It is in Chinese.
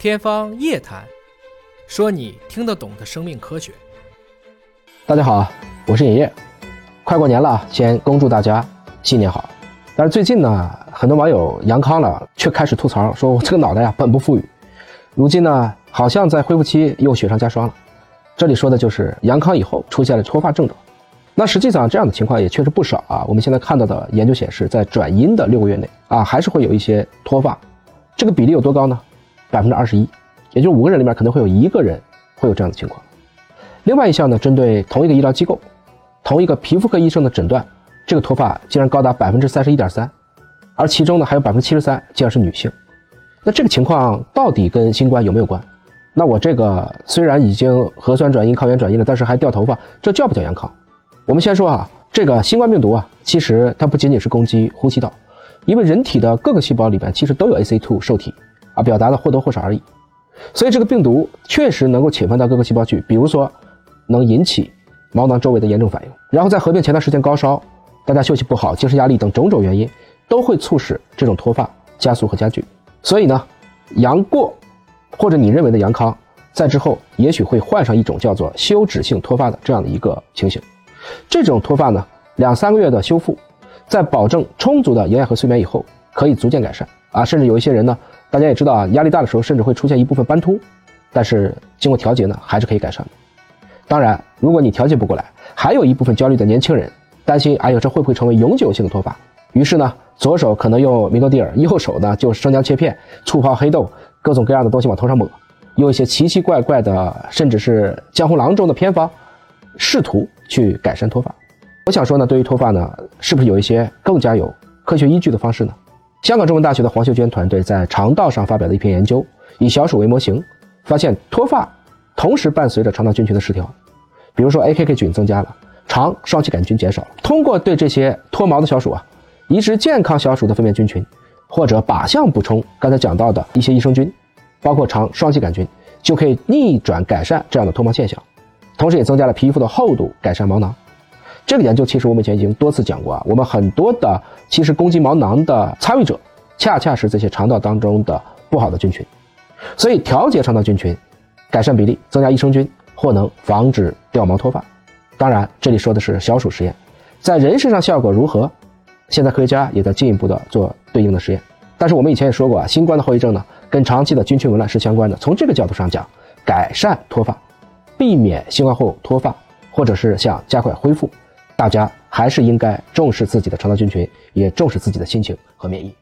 天方夜谭，说你听得懂的生命科学。大家好，我是尹烨。快过年了，先恭祝大家新年好。但是最近呢，很多网友阳康了，却开始吐槽，说我这个脑袋呀本不富裕。如今呢，好像在恢复期又雪上加霜了。这里说的就是阳康以后出现了脱发症状。那实际上这样的情况也确实不少啊。我们现在看到的研究显示，在转阴的六个月内啊，还是会有一些脱发。这个比例有多高呢？百分之二十一，也就是五个人里面可能会有一个人会有这样的情况。另外一项呢，针对同一个医疗机构、同一个皮肤科医生的诊断，这个脱发竟然高达百分之三十一点三，而其中呢还有百分之七十三竟然是女性。那这个情况到底跟新冠有没有关？那我这个虽然已经核酸转阴、抗原转阴了，但是还掉头发，这叫不叫阳康？我们先说啊，这个新冠病毒啊，其实它不仅仅是攻击呼吸道，因为人体的各个细胞里边其实都有 ACE2 受体。表达的或多或少而已，所以这个病毒确实能够侵犯到各个细胞去，比如说能引起毛囊周围的炎症反应，然后再合并前段时间高烧、大家休息不好、精神压力等种种原因，都会促使这种脱发加速和加剧。所以呢，阳过或者你认为的阳康，在之后也许会患上一种叫做休止性脱发的这样的一个情形。这种脱发呢，两三个月的修复，在保证充足的营养和睡眠以后，可以逐渐改善啊，甚至有一些人呢。大家也知道啊，压力大的时候甚至会出现一部分斑秃，但是经过调节呢，还是可以改善的。当然，如果你调节不过来，还有一部分焦虑的年轻人担心，哎呦，这会不会成为永久性的脱发？于是呢，左手可能用米诺地尔，右手呢就生姜切片、醋泡黑豆，各种各样的东西往头上抹，用一些奇奇怪怪的，甚至是江湖郎中的偏方，试图去改善脱发。我想说呢，对于脱发呢，是不是有一些更加有科学依据的方式呢？香港中文大学的黄秀娟团队在肠道上发表的一篇研究，以小鼠为模型，发现脱发同时伴随着肠道菌群的失调，比如说 AKK 菌增加了，肠双歧杆菌减少了。通过对这些脱毛的小鼠啊，移植健康小鼠的粪便菌群，或者靶向补充刚才讲到的一些益生菌，包括肠双歧杆菌，就可以逆转改善这样的脱毛现象，同时也增加了皮肤的厚度，改善毛囊。这个研究其实我们以前已经多次讲过啊，我们很多的其实攻击毛囊的参与者，恰恰是这些肠道当中的不好的菌群，所以调节肠道菌群，改善比例，增加益生菌，或能防止掉毛脱发。当然，这里说的是小鼠实验，在人身上效果如何？现在科学家也在进一步的做对应的实验。但是我们以前也说过啊，新冠的后遗症呢，跟长期的菌群紊乱是相关的。从这个角度上讲，改善脱发，避免新冠后脱发，或者是想加快恢复。大家还是应该重视自己的肠道菌群，也重视自己的心情和免疫。